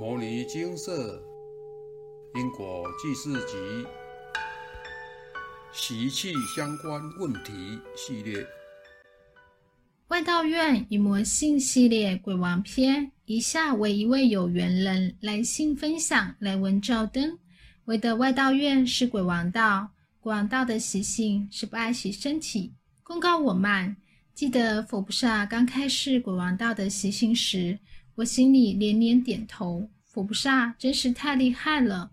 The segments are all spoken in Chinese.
摩尼金色因果记事集习气相关问题系列，外道院与魔性系列鬼王篇，以下为一位有缘人来信分享来文照灯。为的外道院是鬼王道，鬼王道的习性是不爱惜身体。公告我慢，记得佛菩萨刚开始鬼王道的习性时。我心里连连点头，佛菩萨真是太厉害了。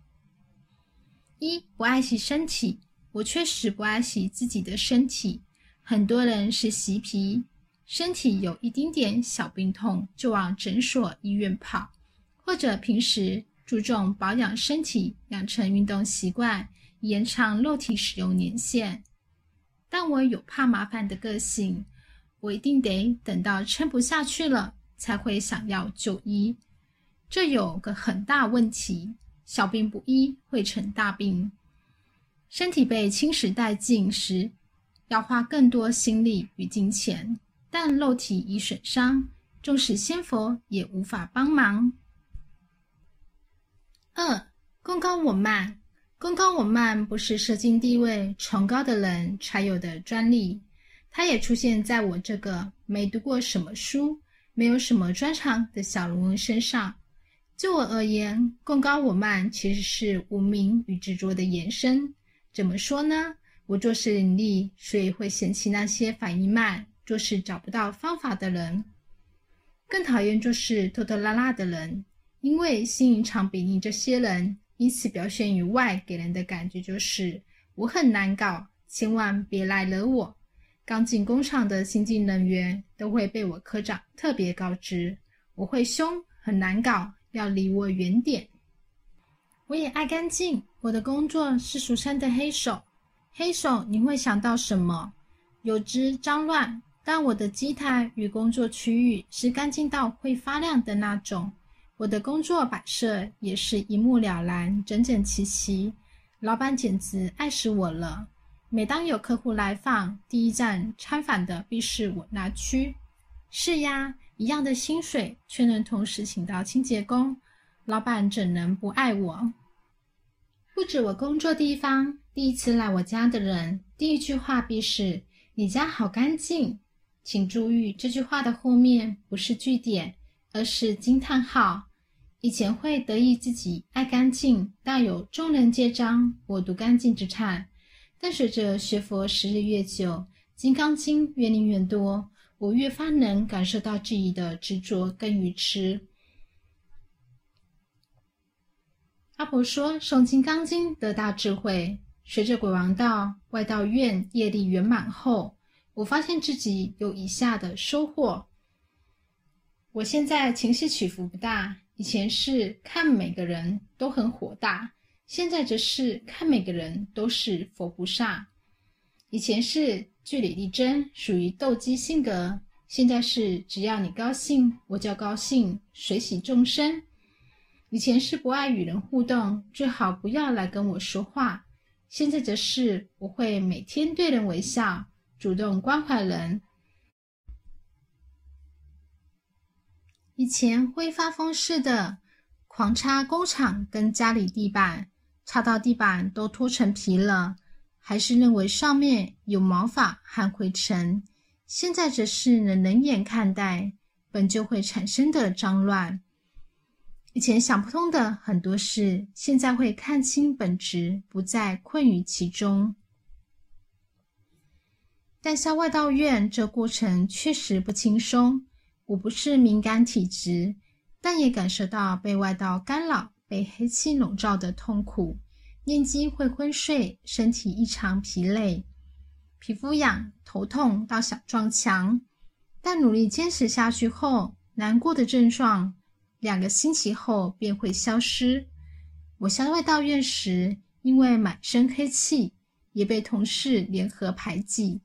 一不爱惜身体，我确实不爱惜自己的身体。很多人是习皮，身体有一丁点小病痛就往诊所、医院跑，或者平时注重保养身体，养成运动习惯，延长肉体使用年限。但我有怕麻烦的个性，我一定得等到撑不下去了。才会想要就医，这有个很大问题：小病不医会成大病。身体被侵蚀殆尽时，要花更多心力与金钱；但肉体已损伤，纵使仙佛也无法帮忙。二，功高我慢，功高我慢不是社经地位崇高的人才有的专利，它也出现在我这个没读过什么书。没有什么专长的小龙身上。就我而言，功高我慢其实是无名与执着的延伸。怎么说呢？我做事伶俐，所以会嫌弃那些反应慢、做事找不到方法的人。更讨厌做事拖拖拉拉的人，因为心隐常比你这些人，因此表现于外给人的感觉就是我很难搞，千万别来惹我。刚进工厂的新进人员都会被我科长特别告知，我会凶，很难搞，要离我远点。我也爱干净，我的工作是俗称的黑手。黑手你会想到什么？有只脏乱，但我的机台与工作区域是干净到会发亮的那种。我的工作摆设也是一目了然，整整齐齐。老板简直爱死我了。每当有客户来访，第一站参访的必是我那区。是呀，一样的薪水，却能同时请到清洁工，老板怎能不爱我？不止我工作地方，第一次来我家的人，第一句话必是“你家好干净”。请注意，这句话的后面不是句点，而是惊叹号。以前会得意自己爱干净，大有众人皆脏我独干净之叹。但随着学佛时日越久，《金刚经》越念越多，我越发能感受到自己的执着跟愚痴。阿婆说：“诵《金刚经》得大智慧。”随着鬼王道外道院业力圆满后，我发现自己有以下的收获：我现在情绪起伏不大，以前是看每个人都很火大。现在则是看每个人都是佛菩萨，以前是据理力争，属于斗鸡性格；现在是只要你高兴，我就高兴，随喜众生。以前是不爱与人互动，最好不要来跟我说话；现在则是我会每天对人微笑，主动关怀人。以前会发疯似的狂擦工厂跟家里地板。擦到地板都脱成皮了，还是认为上面有毛发和灰尘。现在则是能冷眼看待本就会产生的脏乱。以前想不通的很多事，现在会看清本质，不再困于其中。但下外道院这过程确实不轻松。我不是敏感体质，但也感受到被外道干扰。被黑气笼罩的痛苦，念经会昏睡，身体异常疲累，皮肤痒、头痛到想撞墙。但努力坚持下去后，难过的症状两个星期后便会消失。我向外道院时，因为满身黑气，也被同事联合排挤，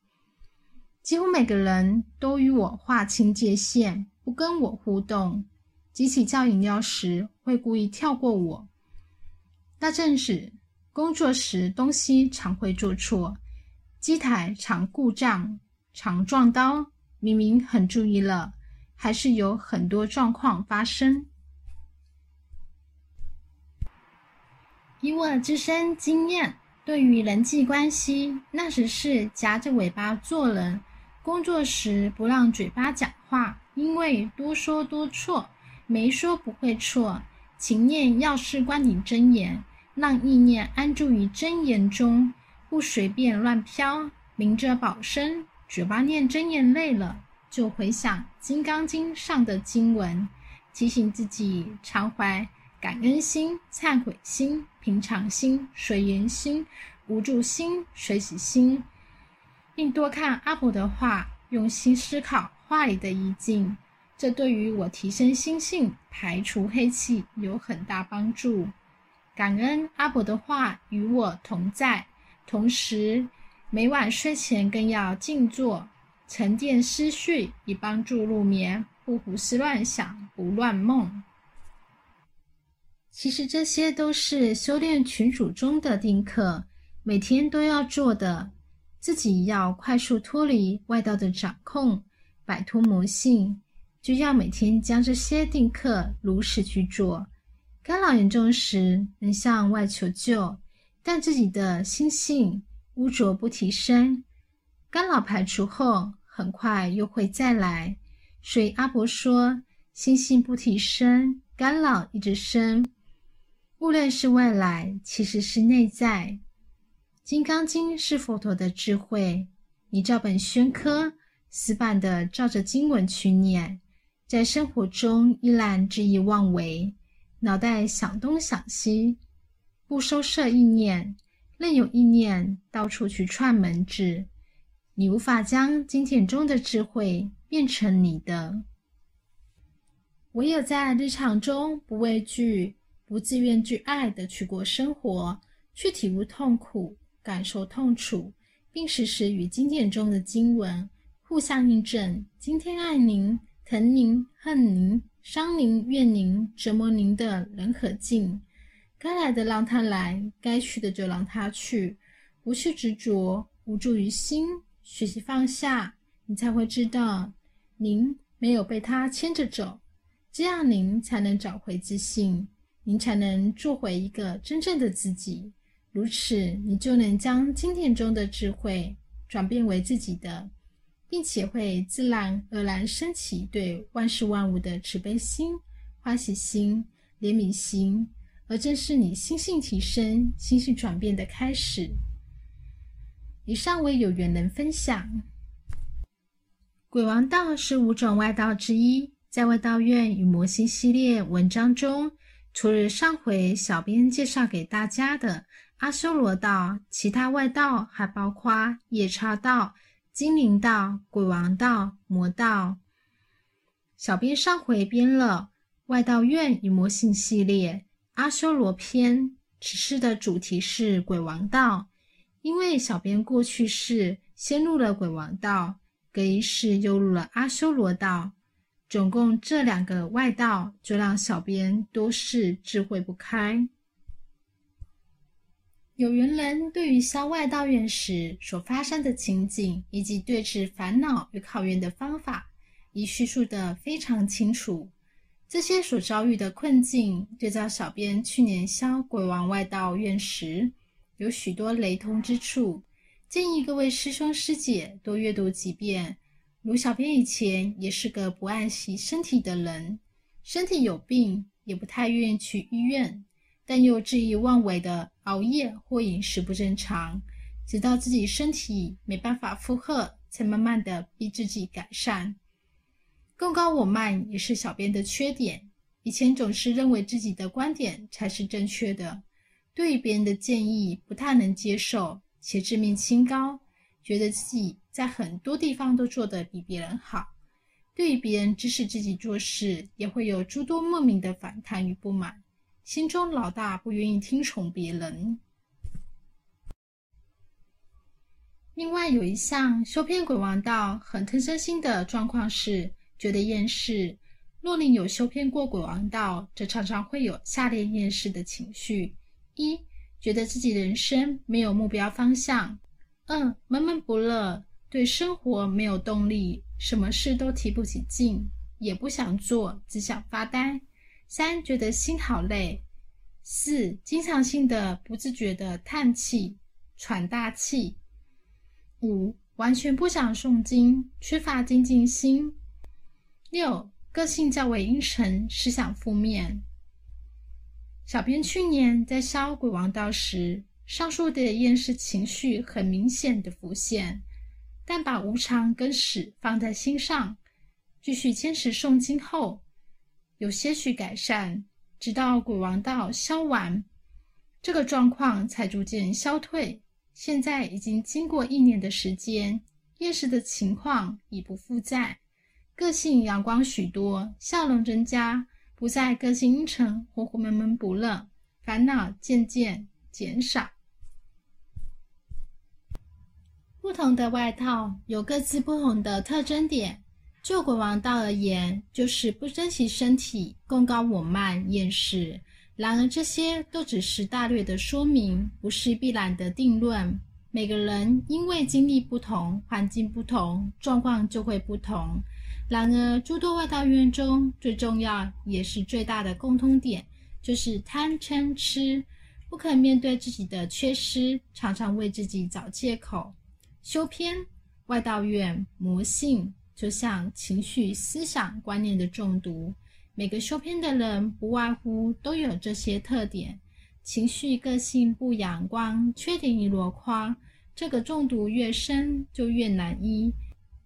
几乎每个人都与我划清界限，不跟我互动。集体叫饮料时，会故意跳过我。那正是工作时，东西常会做错，机台常故障，常撞刀。明明很注意了，还是有很多状况发生。以我自身经验，对于人际关系，那只是夹着尾巴做人。工作时不让嘴巴讲话，因为多说多错，没说不会错。情念要事关你真言，让意念安住于真言中，不随便乱飘。明哲保身，嘴巴念真言累了，就回想《金刚经》上的经文，提醒自己常怀。感恩心、忏悔心、平常心、随缘心、无助心、随喜心，并多看阿婆的话，用心思考话里的意境，这对于我提升心性、排除黑气有很大帮助。感恩阿婆的话与我同在，同时每晚睡前更要静坐，沉淀思绪，以帮助入眠，不胡思乱想，不乱梦。其实这些都是修炼群主中的定课，每天都要做的。自己要快速脱离外道的掌控，摆脱魔性，就要每天将这些定课如实去做。干扰严重时，能向外求救，但自己的心性污浊不提升，干扰排除后，很快又会再来。所以阿伯说，心性不提升，干扰一直生。无论是外来，其实是内在。《金刚经》是佛陀的智慧，你照本宣科，死板的照着经文去念，在生活中依然恣意妄为，脑袋想东想西，不收摄意念，任有意念到处去串门子，你无法将经典中的智慧变成你的。唯有在日常中不畏惧。不自愿去爱的去过生活，去体悟痛苦，感受痛楚，并时时与经典中的经文互相印证。今天爱您、疼您、恨您、伤您、怨您、折磨您的人和境，该来的让他来，该去的就让他去，不去执着，无助于心，学习放下，你才会知道，您没有被他牵着走，这样您才能找回自信。您才能做回一个真正的自己，如此你就能将经典中的智慧转变为自己的，并且会自然而然升起对万事万物的慈悲心、欢喜心、怜悯心，而正是你心性提升、心性转变的开始。以上为有缘人分享。鬼王道是五种外道之一，在外道院与魔心系列文章中。除了上回小编介绍给大家的阿修罗道，其他外道还包括夜叉道、精灵道、鬼王道、魔道。小编上回编了外道院与魔性系列阿修罗篇，此次的主题是鬼王道。因为小编过去是先入了鬼王道，隔一世又入了阿修罗道。总共这两个外道，就让小编多是智慧不开。有缘人对于消外道院时所发生的情景，以及对治烦恼与考验的方法，已叙述得非常清楚。这些所遭遇的困境，对照小编去年消鬼王外道院时，有许多雷同之处。建议各位师兄师姐多阅读几遍。卢小编以前也是个不爱惜身体的人，身体有病也不太愿意去医院，但又恣意妄为的熬夜或饮食不正常，直到自己身体没办法负荷，才慢慢的逼自己改善。更高我慢也是小编的缺点，以前总是认为自己的观点才是正确的，对别人的建议不太能接受，且自命清高，觉得自己。在很多地方都做得比别人好，对于别人指使自己做事，也会有诸多莫名的反弹与不满，心中老大不愿意听从别人。另外有一项修偏鬼王道很特身心的状况是，觉得厌世。若你有修偏过鬼王道，则常常会有下列厌世的情绪：一、觉得自己人生没有目标方向；二、闷闷不乐。对生活没有动力，什么事都提不起劲，也不想做，只想发呆。三觉得心好累，四、经常性的不自觉的叹气、喘大气。五、完全不想诵经，缺乏精进心。六、个性较为阴沉，思想负面。小编去年在消鬼王道时，上述的厌世情绪很明显的浮现，但把无常跟死放在心上，继续坚持诵经后，有些许改善。直到鬼王道消完，这个状况才逐渐消退。现在已经经过一年的时间，厌世的情况已不复在，个性阳光许多，笑容增加，不再个性阴沉或或闷闷不乐，烦恼渐渐减少。不同的外套有各自不同的特征点。就鬼王道而言，就是不珍惜身体，功高我慢，厌世。然而这些都只是大略的说明，不是必然的定论。每个人因为经历不同，环境不同，状况就会不同。然而诸多外道院中最重要也是最大的共通点，就是贪嗔痴，不肯面对自己的缺失，常常为自己找借口。修篇外道院魔性。就像情绪、思想、观念的中毒，每个修片的人不外乎都有这些特点：情绪、个性不阳光，缺点一箩筐。这个中毒越深，就越难医。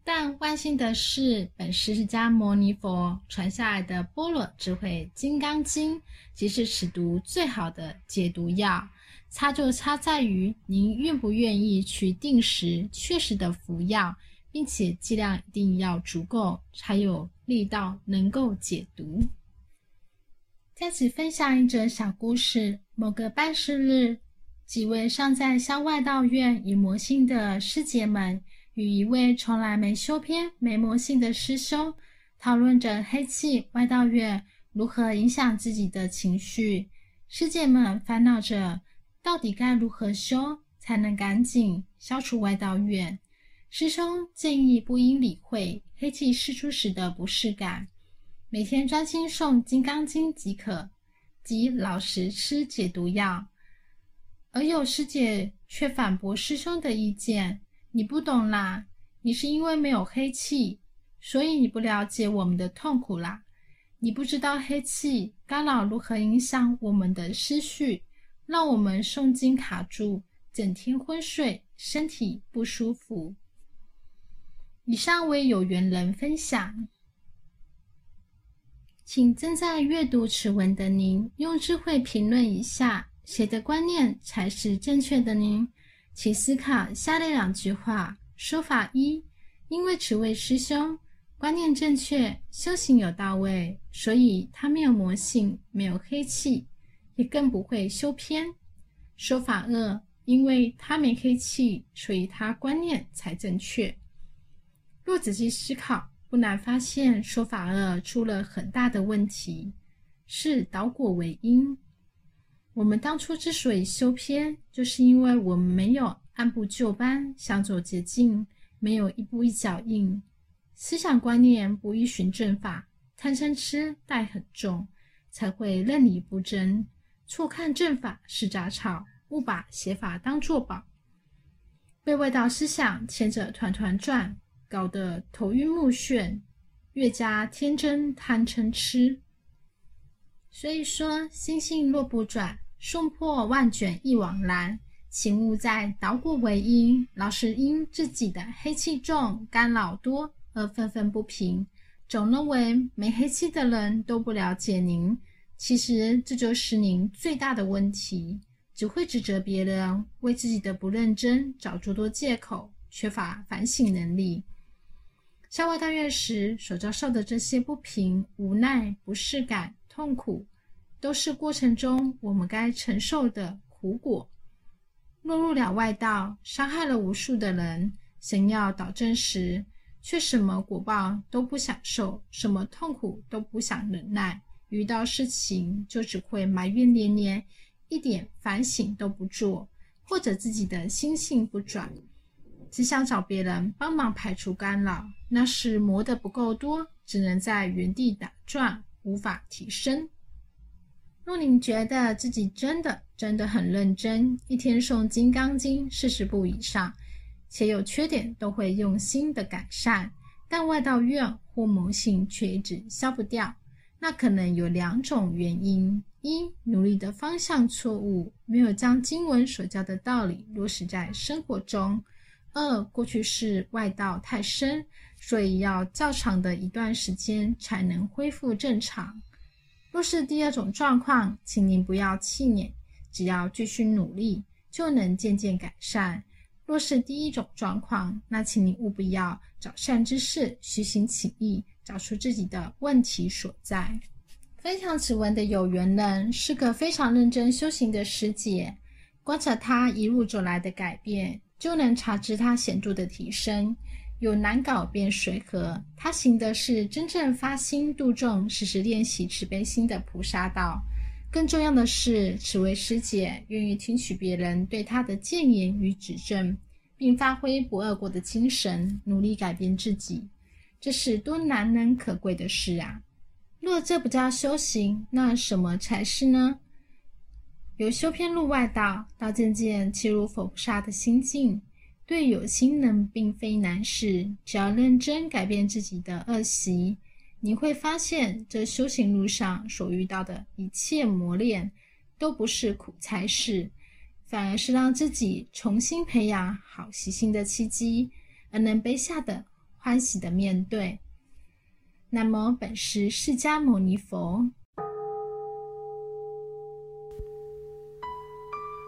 但万幸的是，本释迦牟尼佛传下来的般若智慧《金刚经》，即是此毒最好的解毒药。差就差在于您愿不愿意去定时、确实的服药。并且剂量一定要足够，才有力道能够解毒。在此分享一则小故事：某个拜师日，几位尚在校外道院与魔性的师姐们，与一位从来没修篇、没魔性的师兄，讨论着黑气外道院如何影响自己的情绪。师姐们烦恼着，到底该如何修，才能赶紧消除外道院。师兄建议不应理会黑气释出时的不适感，每天专心诵《金刚经》即可，即老实吃解毒药。而有师姐却反驳师兄的意见：“你不懂啦，你是因为没有黑气，所以你不了解我们的痛苦啦。你不知道黑气干扰如何影响我们的思绪，让我们诵经卡住，整天昏睡，身体不舒服。”以上为有缘人分享，请正在阅读此文的您用智慧评论一下，谁的观念才是正确的？您请思考下列两句话：说法一，因为此位师兄观念正确，修行有到位，所以他没有魔性，没有黑气，也更不会修偏。说法二，因为他没黑气，所以他观念才正确。若仔细思考，不难发现说法二出了很大的问题，是导果为因。我们当初之所以修偏，就是因为我们没有按部就班，想走捷径，没有一步一脚印，思想观念不依循正法，贪嗔痴带很重，才会任理不争，错看正法是杂草，误把邪法当作宝，被外道思想牵着团团转。搞得头晕目眩，越加天真贪嗔痴。所以说，星星若不转，送破万卷一网蓝。请勿再捣鼓为因，老是因自己的黑气重、干扰多而愤愤不平，总认为没黑气的人都不了解您。其实这就是您最大的问题，只会指责别人，为自己的不认真找诸多借口，缺乏反省能力。校外大院时所遭受的这些不平、无奈、不适感、痛苦，都是过程中我们该承受的苦果。落入了外道，伤害了无数的人，想要导正时，却什么果报都不享受，什么痛苦都不想忍耐，遇到事情就只会埋怨连连，一点反省都不做，或者自己的心性不转。只想找别人帮忙排除干扰，那是磨得不够多，只能在原地打转，无法提升。若您觉得自己真的真的很认真，一天诵《金刚经》四十部以上，且有缺点都会用心的改善，但外道怨或魔性却一直消不掉，那可能有两种原因：一、努力的方向错误，没有将经文所教的道理落实在生活中；二、过去是外道太深，所以要较长的一段时间才能恢复正常。若是第二种状况，请您不要气馁，只要继续努力，就能渐渐改善。若是第一种状况，那请你务必要找善知识虚心请意，找出自己的问题所在。分享此文的有缘人是个非常认真修行的师姐，观察她一路走来的改变，就能察知他显著的提升。有难搞便随和，他行的是真正发心度众、时时练习慈悲心的菩萨道。更重要的是，此位师姐愿意听取别人对她的谏言与指正，并发挥不二果的精神，努力改变自己。这是多难能可贵的事啊！若这不叫修行，那什么才是呢？由修偏路外道，到渐渐切入佛菩萨的心境。对有心人并非难事，只要认真改变自己的恶习，你会发现这修行路上所遇到的一切磨练，都不是苦差事，反而是让自己重新培养好习性的契机，而能卑下的欢喜的面对。那么，本是释迦牟尼佛，